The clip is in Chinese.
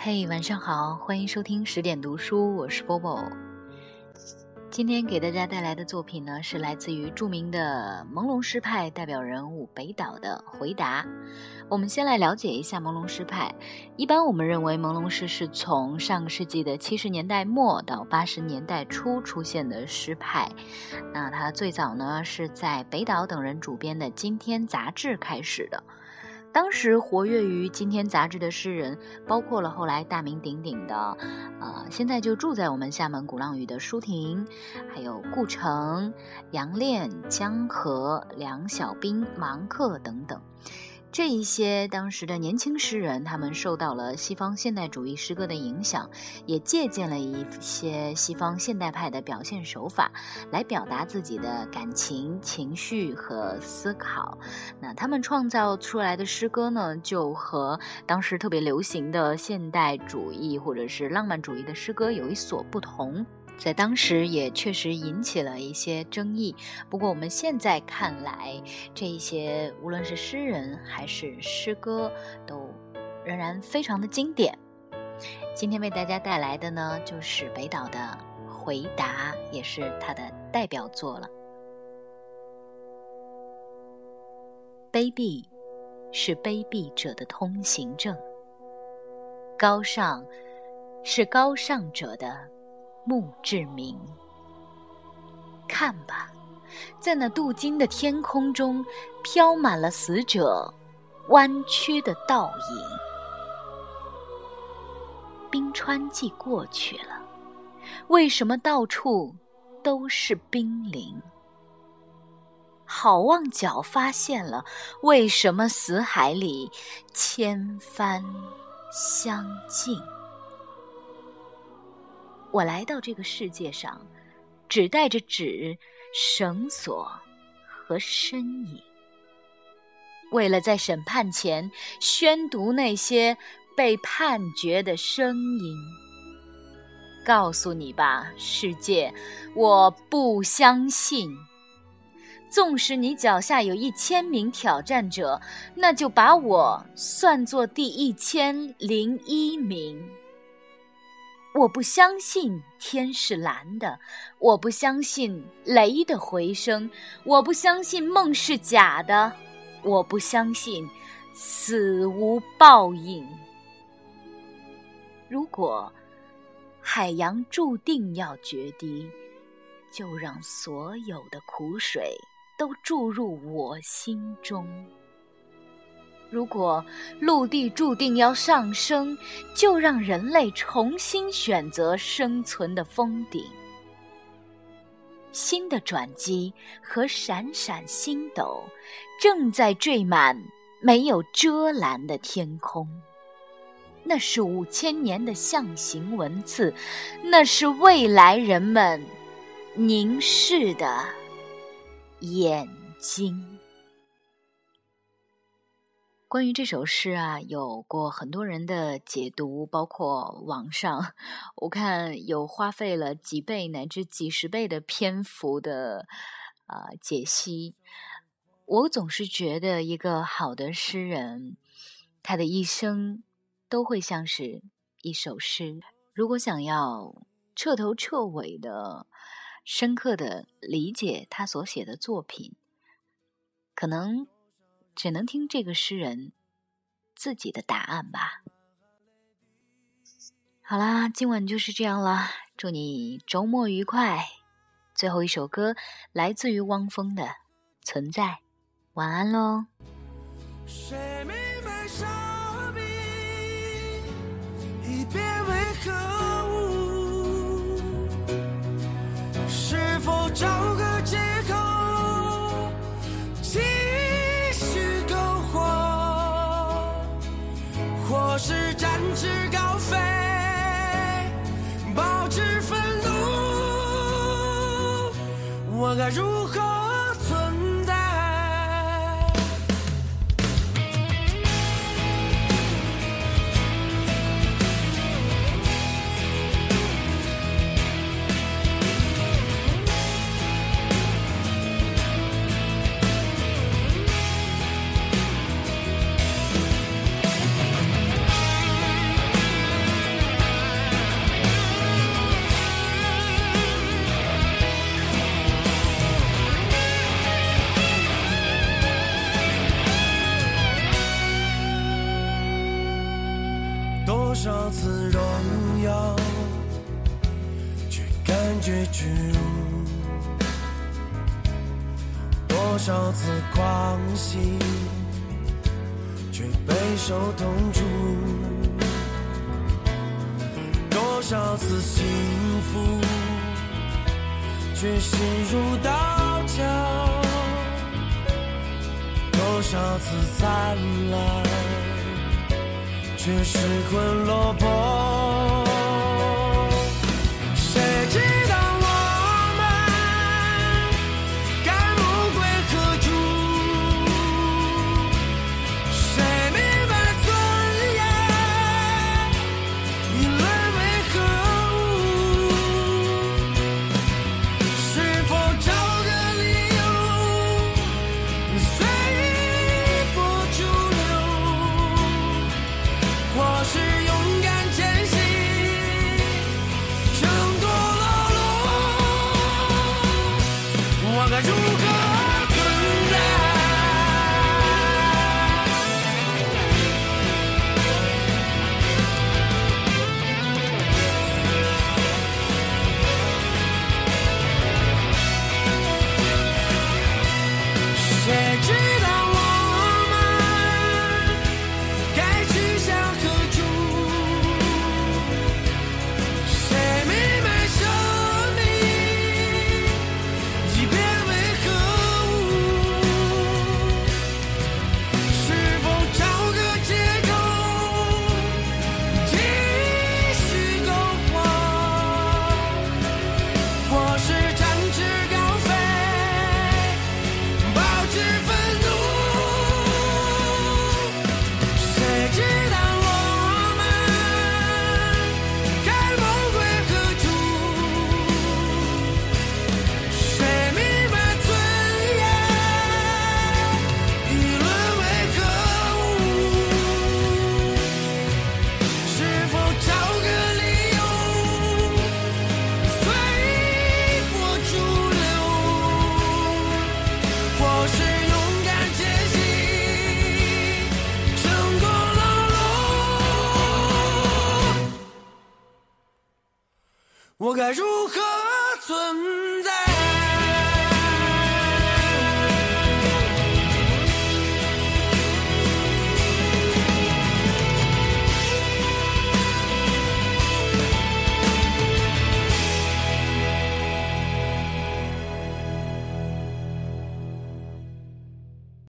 嘿，晚上好，欢迎收听十点读书，我是波波。今天给大家带来的作品呢，是来自于著名的朦胧诗派代表人物北岛的《回答》。我们先来了解一下朦胧诗派。一般我们认为朦胧诗是从上世纪的七十年代末到八十年代初出现的诗派。那它最早呢是在北岛等人主编的《今天》杂志开始的。当时活跃于《今天》杂志的诗人，包括了后来大名鼎鼎的，呃，现在就住在我们厦门鼓浪屿的舒婷，还有顾城、杨炼、江河、梁小冰、芒克等等。这一些当时的年轻诗人，他们受到了西方现代主义诗歌的影响，也借鉴了一些西方现代派的表现手法，来表达自己的感情、情绪和思考。那他们创造出来的诗歌呢，就和当时特别流行的现代主义或者是浪漫主义的诗歌有一所不同。在当时也确实引起了一些争议，不过我们现在看来，这一些无论是诗人还是诗歌，都仍然非常的经典。今天为大家带来的呢，就是北岛的《回答》，也是他的代表作了。卑鄙是卑鄙者的通行证，高尚是高尚者的。墓志铭。看吧，在那镀金的天空中，飘满了死者弯曲的倒影。冰川季过去了，为什么到处都是冰凌？好望角发现了，为什么死海里千帆相近？我来到这个世界上，只带着纸、绳索和身影，为了在审判前宣读那些被判决的声音。告诉你吧，世界，我不相信。纵使你脚下有一千名挑战者，那就把我算作第一千零一名。我不相信天是蓝的，我不相信雷的回声，我不相信梦是假的，我不相信死无报应。如果海洋注定要决堤，就让所有的苦水都注入我心中。如果陆地注定要上升，就让人类重新选择生存的峰顶。新的转机和闪闪星斗正在缀满没有遮拦的天空。那是五千年的象形文字，那是未来人们凝视的眼睛。关于这首诗啊，有过很多人的解读，包括网上，我看有花费了几倍乃至几十倍的篇幅的啊解析。我总是觉得，一个好的诗人，他的一生都会像是一首诗。如果想要彻头彻尾的、深刻的理解他所写的作品，可能。只能听这个诗人自己的答案吧。好啦，今晚就是这样了，祝你周末愉快。最后一首歌来自于汪峰的《存在》，晚安喽。是该如何？次荣耀，却感觉屈辱。多少次狂喜，却备受痛楚。多少次幸福，却心如刀绞。多少次灿烂。却失魂落魄。该如何我该如何